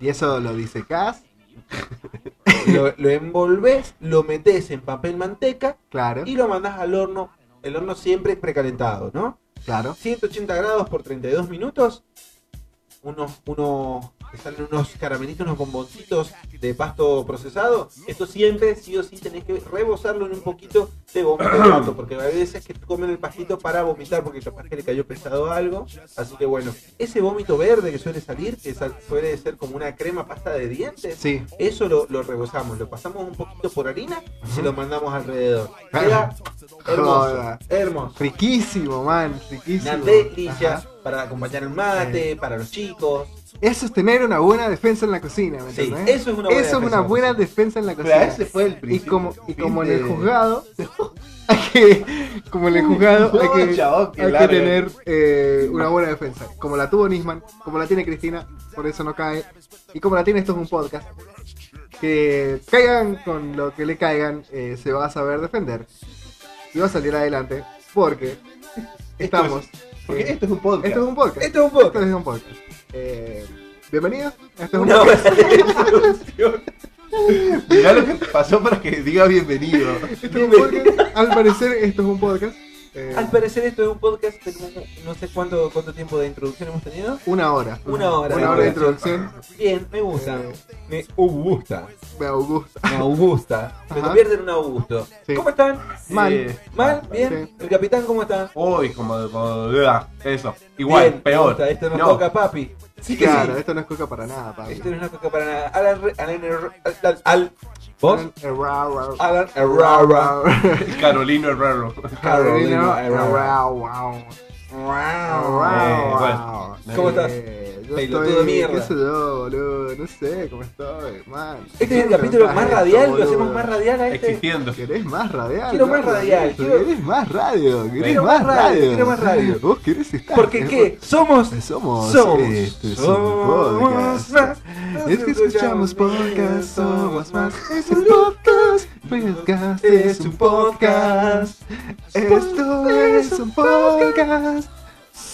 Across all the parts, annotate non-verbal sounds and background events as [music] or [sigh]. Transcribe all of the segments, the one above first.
Y eso lo disecás, [laughs] lo, lo envolves, lo metes en papel manteca claro, y lo mandas al horno. El horno siempre es precalentado, ¿no? claro. 180 grados por 32 minutos. Unos, unos, te salen unos caramelitos, unos bomboncitos de pasto procesado. Esto siempre, sí o sí, tenés que rebosarlo en un poquito de vómito de porque hay veces que comen el pastito para vomitar porque capaz que le cayó pesado algo. Así que bueno, ese vómito verde que suele salir, que suele ser como una crema pasta de dientes, Sí, eso lo, lo rebosamos, lo pasamos un poquito por harina y se lo mandamos alrededor. Ah. Queda [laughs] hermoso, hermoso. riquísimo, man, riquísimo. Una delicia Ajá. Para acompañar el mate, para los chicos. Eso es tener una buena defensa en la cocina, ¿me Sí, eso es una buena Eso es defensa. una buena defensa en la Pero cocina. ese fue el Y principio. como, y como en el juzgado, [laughs] hay que, como en el juzgado, hay que, hay tener eh, una buena defensa. Como la tuvo Nisman, como la tiene Cristina, por eso no cae. Y como la tiene esto es un podcast. Que caigan con lo que le caigan, eh, se va a saber defender. Y va a salir adelante, porque estamos. Porque esto es un podcast. esto es un podcast. Esto es un podcast. Esto es un podcast. Eh, bienvenidos. Esto es un podcast. [laughs] Mirá lo que pasó para que diga bienvenido. Esto es un podcast. Al parecer, esto es un podcast. Eh, Al parecer esto es un podcast, tenemos no sé cuánto, cuánto tiempo de introducción hemos tenido. una hora. Una hora. Una hora de introducción. Bien, me gusta. Eh, Me gusta. Me gusta. Me gusta. [laughs] Me convierte en un Augusto. Sí. ¿Cómo están? Mal. Eh, ¿Mal? ¿Bien? Sí. ¿El capitán cómo está? Uy, como, como eso. Igual, Bien, peor. gusta. Esto no es coca, papi. Sí que Claro, sí. esto no es coca para nada, Pablo. Esto no es coca para nada. Alan, Alan, Her- al, al- ¿Vos? Erraro. Alan Herrera. [laughs] Carolino Herrero. Carolina Erraro. Eh, bueno. ¿Cómo estás? Eh, Yo Pelotudo estoy, de mierda. qué sé yo, boludo, no sé cómo estoy, man. Este es el ¿Qué capítulo más radial, esto, lo hacemos más radial a este. Existiendo. ¿Querés más radial? Quiero más radial, ¿Querés más radio? ¿Querés Quiero más radio, quiero más radio. [laughs] ¿Vos querés estar? Porque qué? Somos. Somos, Somos. esto es un Somos podcast. más. Es que escuchamos podcast, somos más. Es un podcast, podcast es un podcast. Esto es un podcast.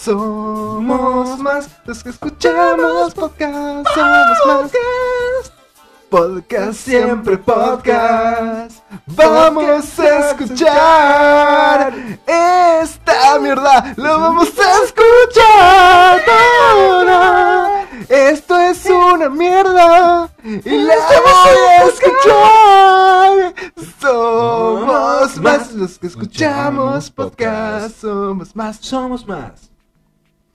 Somos más los que escuchamos podcast. Somos más. Podcast siempre podcast. Vamos a escuchar esta mierda. Lo vamos a escuchar toda. Esto es una mierda y la voy a escuchar. Somos más los que escuchamos podcast. Somos más. Somos más.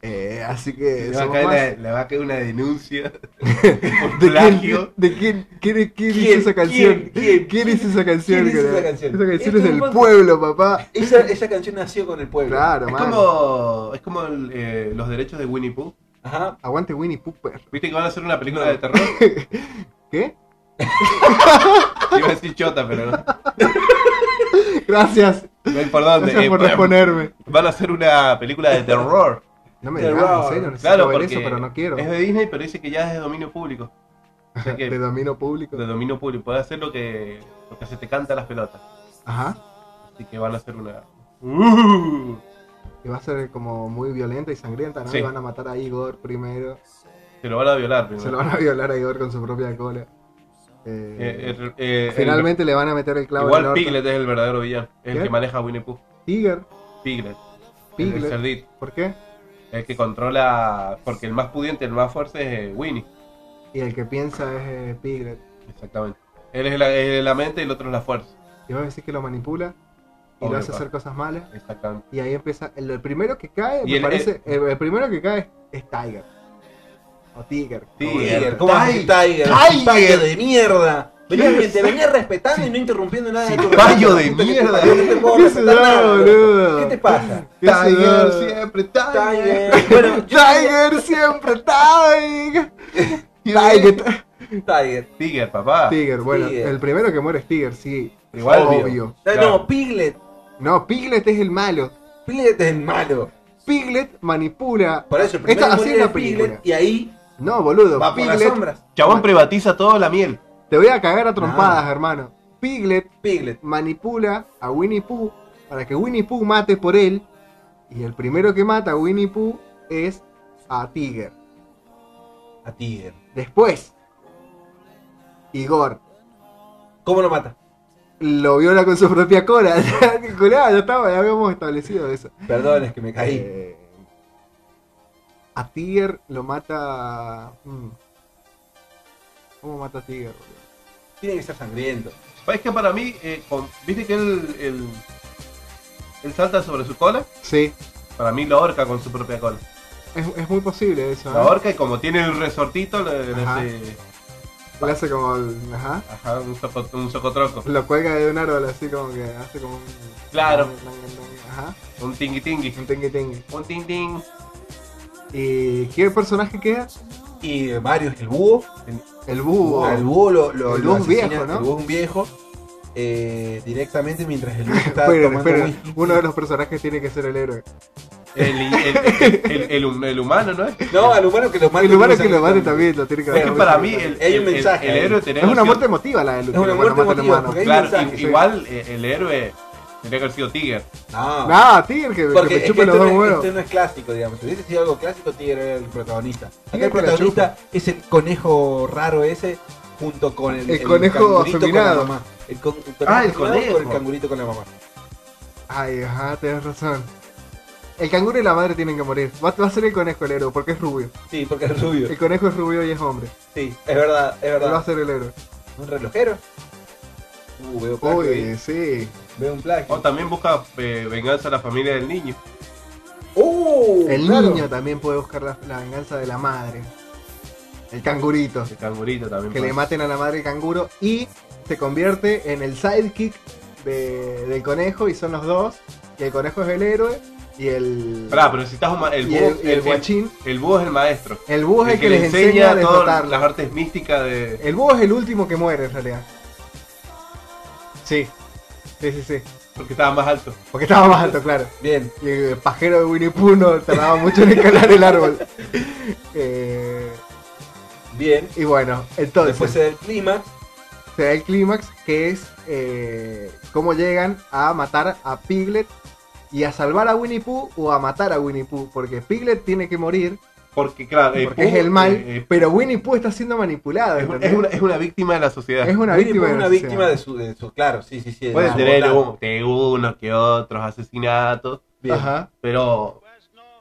Eh, así que Le va, a caer más. la- le va a caer una denuncia [laughs] por ¿De plagio. quién, de quién, quién, quién hizo esa canción? ¿Quién? ¿Quién? hizo esa canción? ¿Quién hizo esa canción? Esa canción es del pueblo, papá. Esa, esa canción nació con el pueblo. Claro, Es man. como, es como el, eh, los derechos de Winnie Pooh. Ajá. Aguante Winnie Pooper. ¿Viste que van a hacer una película de terror? [laughs] ¿Qué? [laughs] Iba a decir chota, pero no. Gracias. No hay por dónde. Gracias Eh, por responderme. van a hacer una película de terror. No me digas, en serio, necesito Claro, ver eso, pero no quiero. es de Disney, pero dice que ya es de dominio público. O sea que- [laughs] De dominio público. de dominio público. Puede hacer lo que, lo que se te canta a las pelotas. Ajá. Así que van a hacer una. Uh, Y va a ser como muy violenta y sangrienta, ¿no? Sí. Y van a matar a Igor primero. se lo van a violar primero. Se lo van a violar a Igor con su propia cola. Eh, Eh, eh, finalmente le van a meter el el- clavo en el igual. Piglet es el verdadero villano. Es el que maneja a Winnie Pooh. Tiger. Piglet. El Piglet. cerdito. ¿Por qué? El que controla. Porque el más pudiente, el más fuerte es eh, Winnie. Y el que piensa es eh, Piglet. Exactamente. Él es la, es la mente y el otro es la fuerza. Y vos decís que lo manipula y Obvio, lo hace hacer cosas malas. Exactamente. Y ahí empieza. El, el primero que cae, Y me el- parece. El, el primero que cae es Tiger. O Tiger. Tiger. ¿Cómo haces Tiger? Tiger. Payo de mierda. Venías bien, te venía respetando y no interrumpiendo nada de tu payo de mierda. No te puedo ¿Qué respetar se da, nada, boludo? ¿Qué te pasa? ¿Qué Tiger da? siempre, Tiger. Tiger. Bueno, Tiger siempre [laughs] Tiger. Tiger. Tiger. Tiger, papá. Tiger, bueno, Tiger. el primero que muere es Tiger, sí. Igual, obvio. obvio. No, Piglet. No, Piglet es el malo. Piglet es el malo. Piglet manipula. Por eso, el primero así es la película. y ahí No, boludo. va por las Piglet. sombras. Chabón privatiza toda la miel. Te voy a cagar a trompadas, hermano. Piglet Piglet. manipula a Winnie Pooh para que Winnie Pooh mate por él. Y el primero que mata a Winnie Pooh es a Tiger. A Tiger. Después, Igor ¿Cómo lo mata? lo viola con su propia cola. [laughs] ya, ya estaba, ya habíamos establecido eso. Perdón, es que me caí. Eh, a Tiger lo mata. hmm. ¿Cómo mata a Tiger? boludo? Tiene que ser sangriento. Es que para mí, eh, con- ¿viste que él, él, él salta sobre su cola? Sí, Para mí lo ahorca con su propia cola. es, es muy posible eso. La ¿eh? ahorca y como tiene el resortito, le, hace Le hace como. el- Ajá. ajá, un, soco, un socotroco. Lo cuelga de un árbol así como que hace como un. Claro. Ajá. Un tingui tingui. Un tingui tingui. Un ting ting. ¿Y qué personaje queda? Y varios, el búho. El búho. Al búho lo, lo, El lo búho asesina- viejo, ¿no? El búho es un viejo. eh, directamente mientras el búho [laughs] está Esperen, tomando esperen. whisky. Uno de los personajes tiene que ser el héroe. El, el, el, el- el hum- el humano, ¿no es? No, al humano que lo mate. El humano que lo mate también lo tiene que Es que para mí el, Hay un el- el- mensaje el ahí. héroe tenía Es una muerte emotiva la del Es una muerte emotiva, humano. Claro, igual eh, el héroe tendría que haber sido Tiger. No. Nah, Tiger, que, me es chupe que los esto, dos no, es- huevos. esto no es clásico, digamos. Si hubiese sido algo clásico, Tigre era el protagonista. Acá el la protagonista es el conejo raro ese junto con el, El conejo cangurito con la afeminado. mamá. El, con- el conejo Ah, el afeminado conejo. con el cangurito con la mamá. Ay, ajá, tienes razón. El canguro y la madre tienen que morir. Va, va a ser el conejo el héroe, porque es rubio. Sí, porque es rubio. El conejo es rubio y es hombre. Sí, es verdad, es Él va a verdad. ser el héroe. ¿Un relojero? Uh, veo plagio ahí. Uy, sí. Veo un plagio. O también busca eh, venganza a la familia del niño. Uh, El claro. niño también puede buscar la, la venganza de la madre. El cangurito. El cangurito también. Que le maten a la madre canguro y se convierte en el sidekick de- del conejo y son los dos. Y el conejo es el héroe y el... Pará, pero necesitas un el búho. el, el guachín. el búho es el maestro. El búho es el que, le les enseña a todas las artes místicas de. El búho es el último que muere en realidad. Sí. Sí, sí, sí. Porque estaba más alto. Porque estaba más alto, claro. Bien. Y el pajero de Winnie Pooh no tardaba mucho en escalar el árbol. [laughs] Eh, Bien. y bueno, entonces Después se da el clímax. se da el clímax que es eh, cómo llegan a matar a Piglet y a salvar a Winnie Pooh o a matar a Winnie Pooh. Porque Piglet tiene que morir Porque, claro, eh, porque es el mal, eh, eh, pero Winnie Pooh está siendo manipulado. es, una, es una víctima de la sociedad. Es una Winnie víctima, de una víctima de su, de su. Claro, sí, sí, sí. de Puede su tener un- de unos que otros asesinatos. Bien. Ajá, Pero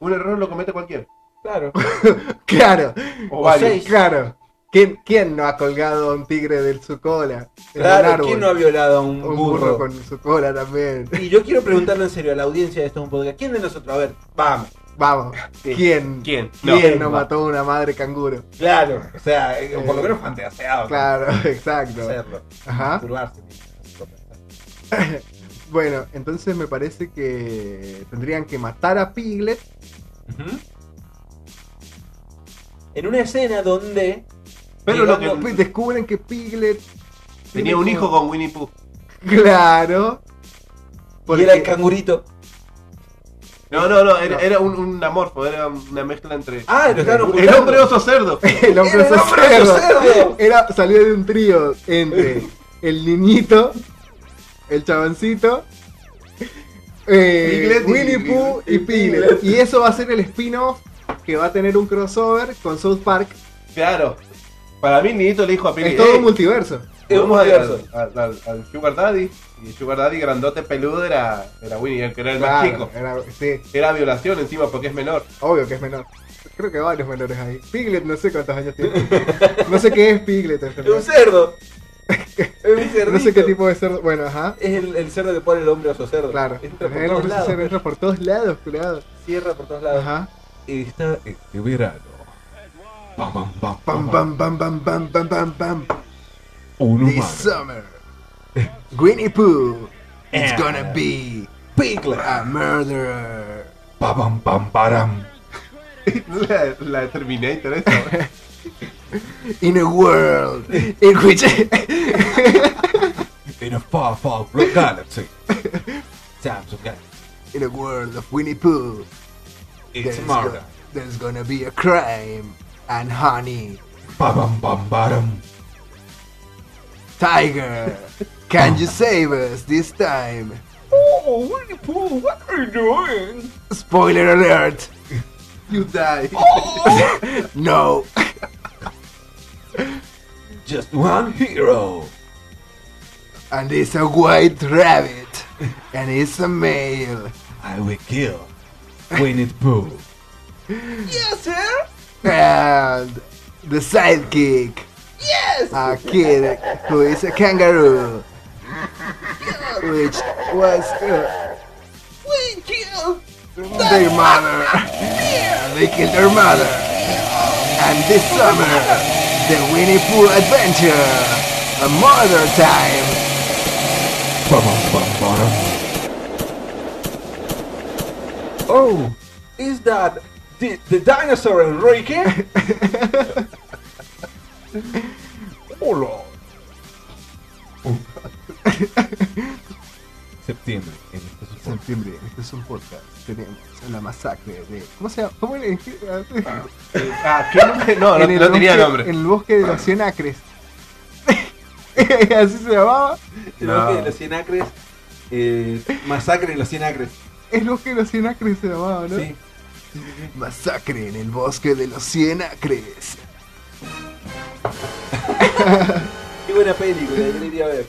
un error lo comete cualquiera. Claro. [laughs] claro, O O varios. seis. claro. ¿Quién, ¿Quién no ha colgado a un tigre de su cola? En un Claro? ¿quién no ha violado a un, Un burro? burro con su cola también. Y yo quiero preguntarle en serio a la audiencia de esto es un podcast. ¿Quién de nosotros? A ver, vamos. Vamos, Sí. ¿quién? ¿Quién? ¿Quién no, mató a una madre canguro? Claro, o sea, eh, por lo menos fantaseado. Claro, [laughs] exacto. Hacerlo. Ajá. [laughs] Bueno, entonces me parece que tendrían que matar a Piglet. En una escena donde. Pero lo que Descubren que Piglet tenía un hijo con Winnie Pooh. Claro. Y era el cangurito. No, no, no, era, No. era un, un amorfo, era una mezcla entre. Ah, lo estaban El hombre oso cerdo. [laughs] El hombre ¡Era el oso cerdo. cerdo! Era, salió de un trío entre el niñito, el chaboncito, eh, Piglet y- Winnie Pooh y, Piglet. Piglet. Y eso va a ser el spin-off que va a tener un crossover con South Park. Claro. Para mí, Nidito le dijo a Pili. Es todo "Ey, un multiverso. Es un vamos al, al- Sugar Daddy. Y el Sugar Daddy grandote peludo era, era Winnie, el que era el más chico. era- sí, Era violación encima porque es menor. obvio que es menor. Creo que varios menores ahí. Piglet no sé cuántos años tiene. No sé qué es Piglet [laughs] Es un cerdo. [laughs] Es un cerdito. No sé qué tipo de cerdo. Bueno, ajá. Es el, el cerdo que pone el hombre oso cerdo. Claro. Entra por todos lados. se entra por todos lados, cuidado. Cierra por todos lados. Ajá. Y está este verano. Pam, pam, pam, Pam, pam, pam, pam, pam, pam, Un This summer, Winnie Pooh is gonna be Piglet. a murderer. Pam, pam, param. La, la Terminator. ¿eh? [laughs] In a world in which [laughs] In a far, far galaxy. Samsung Galaxy. in a world of Winnie Pooh, It's there's, murder. go- there's gonna be a crime and honey. Pam, pam, pam, param. Tiger, can you save us this time? Oh, Winnie Pooh, what are you doing? Spoiler alert! You die. Oh. [laughs] No. just one hero. And it's a white rabbit. And it's a male. I will kill Winnie the Pooh. [laughs] yes, sir. And the sidekick. Yes. A kid who is a kangaroo. Which was uh, We kill. their mother. And they killed their mother. And this summer, the Winnie Pooh adventure. A mother time. Oh, is that the, the dinosaur Enrique? [laughs] Hola. Septiembre. en estos supuestos. Septiembre, este es un podcast. Tenemos la masacre de. ¿Cómo se llama? ¿Cómo era? Ah, ¿qué nombre? No, no, En el no tenía bosque- nombre. En el bosque de los 100 acres. [laughs] Así se llamaba. El No. bosque de los 100 acres. eh, masacre en los 100 acres. El bosque de los 100 acres se llamaba, ¿no? Sí. Masacre en el bosque de los 100 acres. [laughs] Qué buena película, yo iría a ver.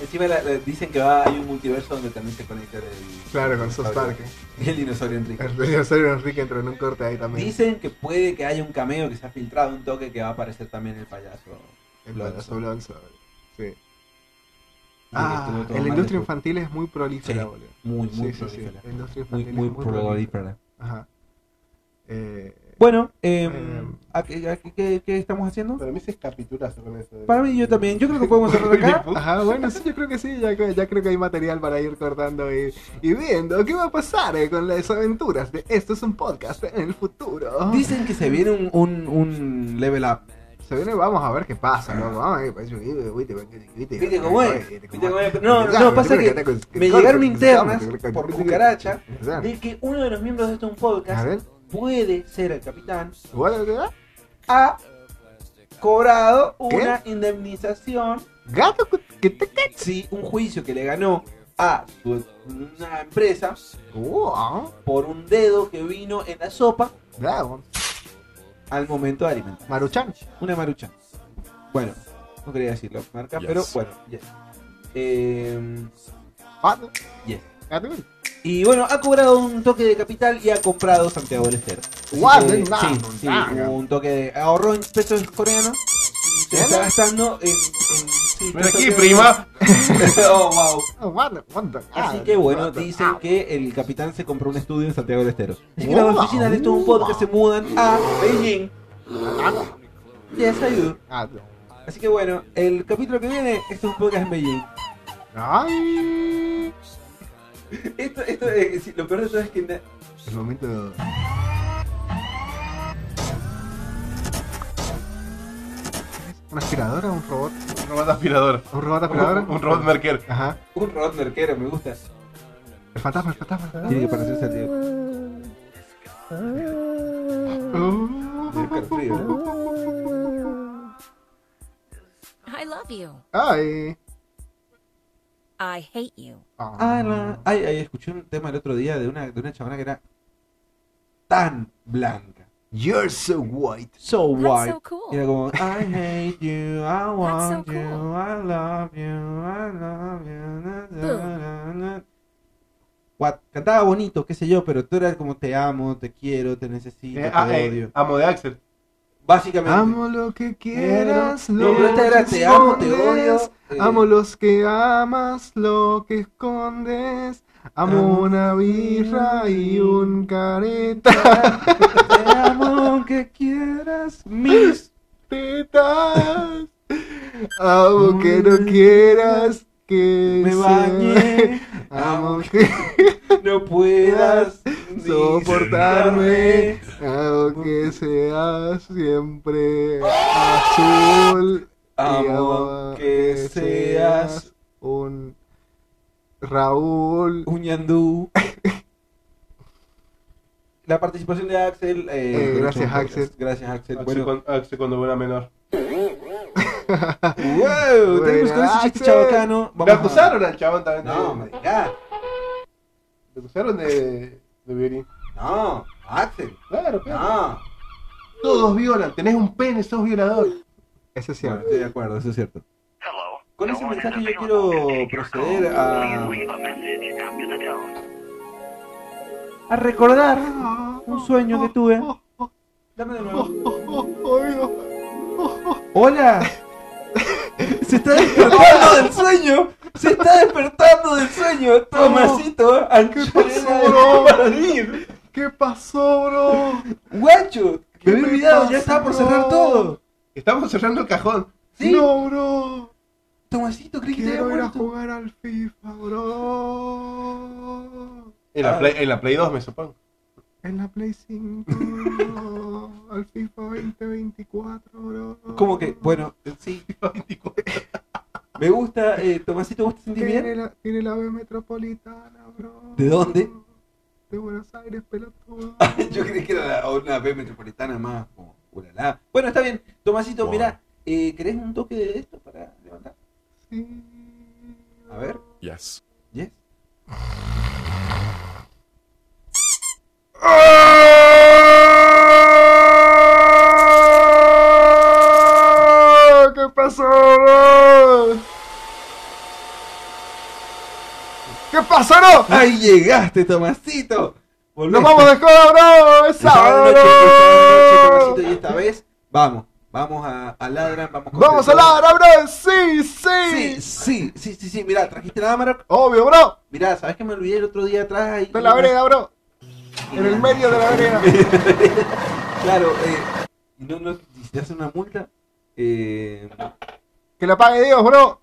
Encima la- la- dicen que va, hay un multiverso donde también se conecta el. Claro, con South Park. Y [laughs] el dinosaurio Enrique. El dinosaurio Enrique entró en un corte ahí también. Dicen que puede que haya un cameo que se ha filtrado, un toque que va a aparecer también el payaso. El payaso Blonzo, Sí. Que Ah, la industria infantil es muy prolífera, Sí, boludo. Muy, muy sí, sí, sí. prolífera. La industria Muy, infantil muy, es muy prolífera. prolífera. Ajá. Eh, Bueno, eh, Eh, ¿a qué, a qué- qué- qué estamos haciendo? Para mí se es capitulazo con eso. Para mí yo también. Yo creo que podemos cerrar acá. Ajá, bueno, sí, yo creo que sí, ya, ya creo que hay material para ir cortando y, y viendo qué va a pasar eh, con las aventuras de Esto es un podcast en el futuro. Dicen que se viene un, un, un level up. Se viene, vamos a ver qué pasa, ¿no? Vamos a ver, pues. No, no, pasa que me llegaron internas por cucaracha de que uno de los miembros de este podcast ver, puede ser el capitán ha cobrado ¿Qué? una indemnización gato, ¿qué te si un juicio que le ganó a su- una empresa por un dedo que vino en la sopa bravo. al momento de alimentar. Maruchan. Una marucha. Bueno, no quería decirlo, marca, Yes. pero bueno. yes. Eh, Gato, yes. Y bueno, ha cobrado un toque de capital y ha comprado Santiago del Estero. Guau, que, no, sí, no, sí, no. un toque de ahorró en pesos coreanos y se está gastando en, en sí, Ven aquí, prima. [laughs] oh, wow. Oh, what the- what the- Así que bueno, the- dicen ah. que el capitán se compró un estudio en Santiago del Estero. Así que Wow. las oficinas de estos un podcast se mudan a Beijing. Yes, I do. Ah, Así que bueno, el capítulo que viene, esto es un podcast en Beijing. Ay. Esto, esto, sí, lo peor de todo es que na- El momento. ¿Una aspiradora? ¿Un robot? Un robot aspirador. ¿Un robot aspiradora? Un, un robot merquero. Ajá. un robot merquero me gusta. El fantasma, el fantasma. el fantasma. Tiene que parecerse al Diego. Uh. I love you. Ay. I hate you. Ah, la- Ay, ay, escuché un tema el otro día de una, de una chabona que era tan blanca. You're so white. So That's white. so cool. Y era como, I hate you, I want so you, cool. I love you, I love you. na, na, na, na. What? Cantaba bonito, qué sé yo, pero tú eras como te amo, te quiero, te necesito, Eh, te ah, eh, odio. amo de Axel. Básicamente. Amo lo que quieras, lo era que te amo, te odio. escondes. eh, Amo los que amas, lo que escondes. Amo Amo una birra y un careta. Te amo aunque quieras mis tetas. [laughs] Amo que no quieras que me bañe. Amo que [laughs] no puedas soportarme. Amo que seas siempre azul. y Amo que seas un Raúl. un ñandú. La participación de Axel. eh, Eh, gracias, Axel. Gracias, Axel. Axel, Bueno, cuando, Axel cuando era menor. Wow, tenemos con ese chiste chabacano. Me Vamos a- acusaron al chabón también. No, me digas. Me acusaron de, de violín. No, Axel. Claro, claro. No. Todos violan. Tenés un pene, sos violador. Eso es cierto. estoy de acuerdo, eso es cierto. Con ese mensaje yo quiero proceder a, a recordar un sueño que tuve. [laughs] Dame de nuevo. Hola. Se está despertando del sueño. Se está despertando del sueño. Tomasito, ¿Qué pasó, bro? ¿Qué pasó, bro? Guacho. ¿Qué Me había olvidado, ya estaba por bro? cerrar todo. Estamos cerrando el cajón. ¿Sí? No, bro. Tomasito, creí que te Quiero había ir a muerto. jugar al FIFA, bro. En la, Ah. Play, en la Play 2, me supongo. En la Play 5. Al FIFA 2024, bro. Como que, bueno, [laughs] sí. [laughs] Me gusta, eh, Tomasito, ¿vos te sentís Tiene bien? la, tiene la B metropolitana, bro. ¿De dónde? De Buenos Aires, pelotudo. [laughs] Yo creí que era la- una B metropolitana más como ulala. Bueno, está bien. Tomasito, Wow. mirá, eh, ¿querés un toque de esto para levantar? Sí. A ver. Yes. ¿Yes? ¡Ah! ¿Qué pasó, bro? ¿Qué pasó, no? ¡Ahí llegaste, Tomasito! ¡Nos vamos de joda, bro! ¡Es sábado noche, noche! Tomasito, y esta vez, vamos. Vamos a, a Ladran, vamos con ¡Vamos a ladrar, bro! ¡Sí, Sí, sí! sí, sí, sí, sí. Mirá, trajiste la Amarok. Obvio, bro. Mirá, ¿sabés que me olvidé el otro día atrás? Ahí, en la vereda, bro. En el medio de la vereda. [laughs] Claro, eh, no, no, si te hacen una multa, eh, Que la pague Dios, bro.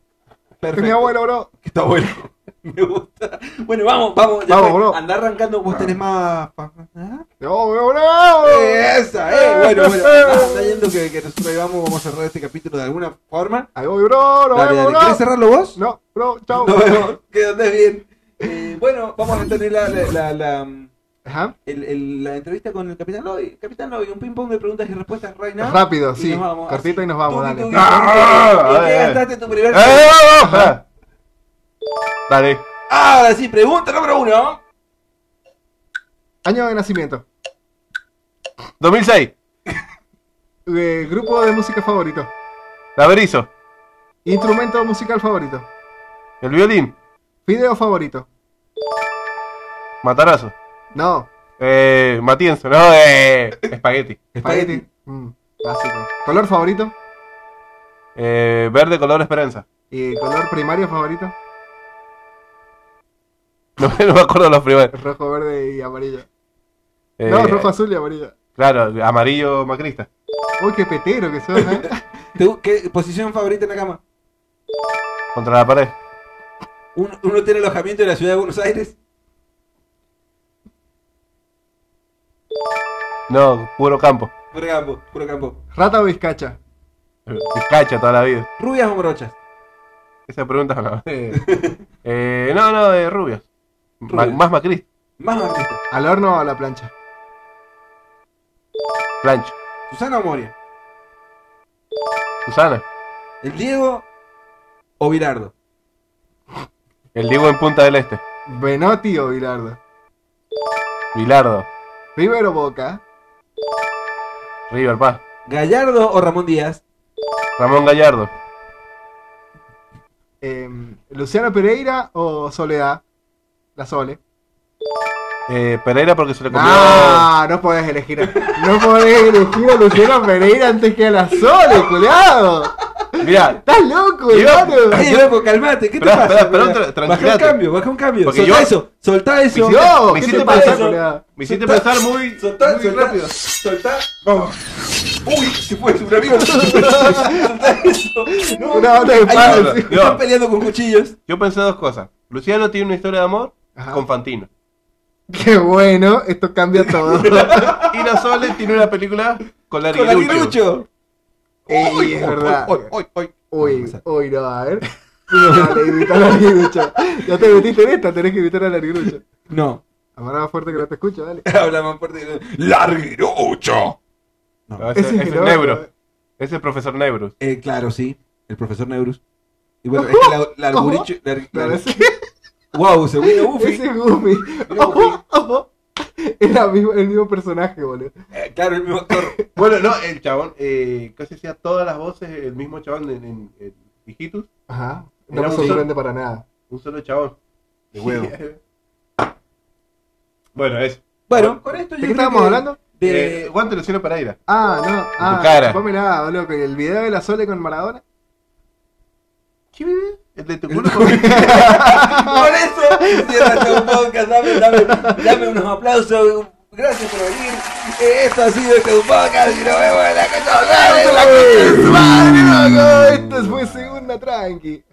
Que perfecto. mi abuelo, bro. Que está bueno. Me gusta. Bueno, vamos, vamos. ya Vamos, bro. Andá arrancando, vos tenés más. ¿Ah? Obvio, bro. Esa, eh. Bueno, bueno. Andá yendo que, que nosotros vamos, vamos a cerrar este capítulo de alguna forma. Ahí voy, bro. Nos Dale, dale. bro. ¿Querés cerrarlo vos? No, bro, chao. Nos vemos. Que andes bien. Eh, bueno, vamos a tener la, la, la, la, Ajá. el- el- la entrevista con el Capitán Lobby. Capitán Lobby, un ping pong de preguntas y respuestas right now. Rápido, Y sí. nos vamos, Cortito así. y nos vamos, dale. Ah, tuki. ¿En qué eh. gastaste tu primer ¡Eh! Dale. Ahora sí, pregunta número uno. Año de nacimiento. 2006. Eh, [laughs] grupo de música favorito. La Berizo. Instrumento musical favorito. El violín. Video favorito. Matarazo. No. Eh, Matienzo. No, eh. Espagueti. [laughs] Espagueti. Mm, básico. Color favorito. Eh, verde color esperanza. Y color primario favorito. No, [laughs] no me acuerdo los primeros. Rojo, verde y amarillo. Eh, No, rojo, azul y amarillo. Claro, amarillo macrista. Uy, qué petero que sos, ¿eh? [laughs] ¿Te- ¿Qué posición favorita en la cama? Contra la pared. ¿Uno, uno tiene alojamiento en la ciudad de Buenos Aires? No, puro campo. Puro campo, puro campo. Rata o bizcacha. Vizcacha toda la vida. ¿Rubias o morochas? Esa pregunta no. Eh, [laughs] eh, no, no, de rubias. Ma- más macrista. Más artista. ¿Al horno o a la plancha? Plancha. ¿Susana o Moria? Susana. ¿El Diego o Virardo? El Diego en Punta del Este. Benotti o Bilardo. Bilardo. Primero Boca. River Paz. ¿Gallardo o Ramón Díaz? Ramón Gallardo. Em, Luciano Pereira o Soledad. La Sole. Eh, Pereira porque se le comió. Ah, no podés elegir. a- No podés elegir a Luciano Pereira antes que a la Sole, culiado. Mirá, Estás loco, hermano. Loco, calmate, ¿qué te pasa? Baja un cambio, baja un cambio. Porque soltá yo- eso, soltá eso. Me Yo, me ¿qué hiciste te pensar, me hiciste Soltá- pensar muy, Soltá, muy soltá, rápido. soltá. Vamos. Uy, se fue, un amigo. [laughs] soltá eso. No, Una banda de Ay, palos. no. Están peleando con cuchillos. Yo pensé dos cosas. Luciano tiene una historia de amor Ajá. con Fantino. Qué bueno, esto cambia todo. [laughs] Y la Sole tiene una película con Con la Larguirucho. Guirucho. Ey, es verdad. Uy, uy, uy. Uy, uy, no, a ver. Dale, invita a Larguirucho. Ya te metiste en esta, tenés que invitar a Larguirucho. No. Amará más fuerte que no te escucho, dale. [laughs] Habla más fuerte. Larguirucho. No, No. ese, Ese ese es es no, Nebro. no. Ese es el profesor Nebrus. Eh, claro, sí. El profesor Neurus. Y bueno, [laughs] es que la, lar- ese, Wow, se vino Buffy. ese es Goofy. Mira, [laughs] Ojo, ojo. Era mismo- el mismo personaje, boludo. Eh, claro, el mismo actor. Bueno, no, el chabón, eh, casi hacía todas las voces, el mismo chabón en, en, en Hijitus, Ajá. No Era me sorprende para nada. un solo chabón. De huevo. bueno, eso. Bueno, con esto ¿De yo qué estábamos que- hablando? De... Eh, guante Luciano Pereira. Ah, no. Ah, cara. Vos mirá, boludo, que el video de la Sole con Maradona. ¿Qué vive? El de tu culo [laughs] Por eso cierra este podcast. Dame, dame, dame unos aplausos. Gracias por venir. Esto ha sido este podcast y nos vemos en la casa. ¡Madre, loco! Esto fue segunda tranqui.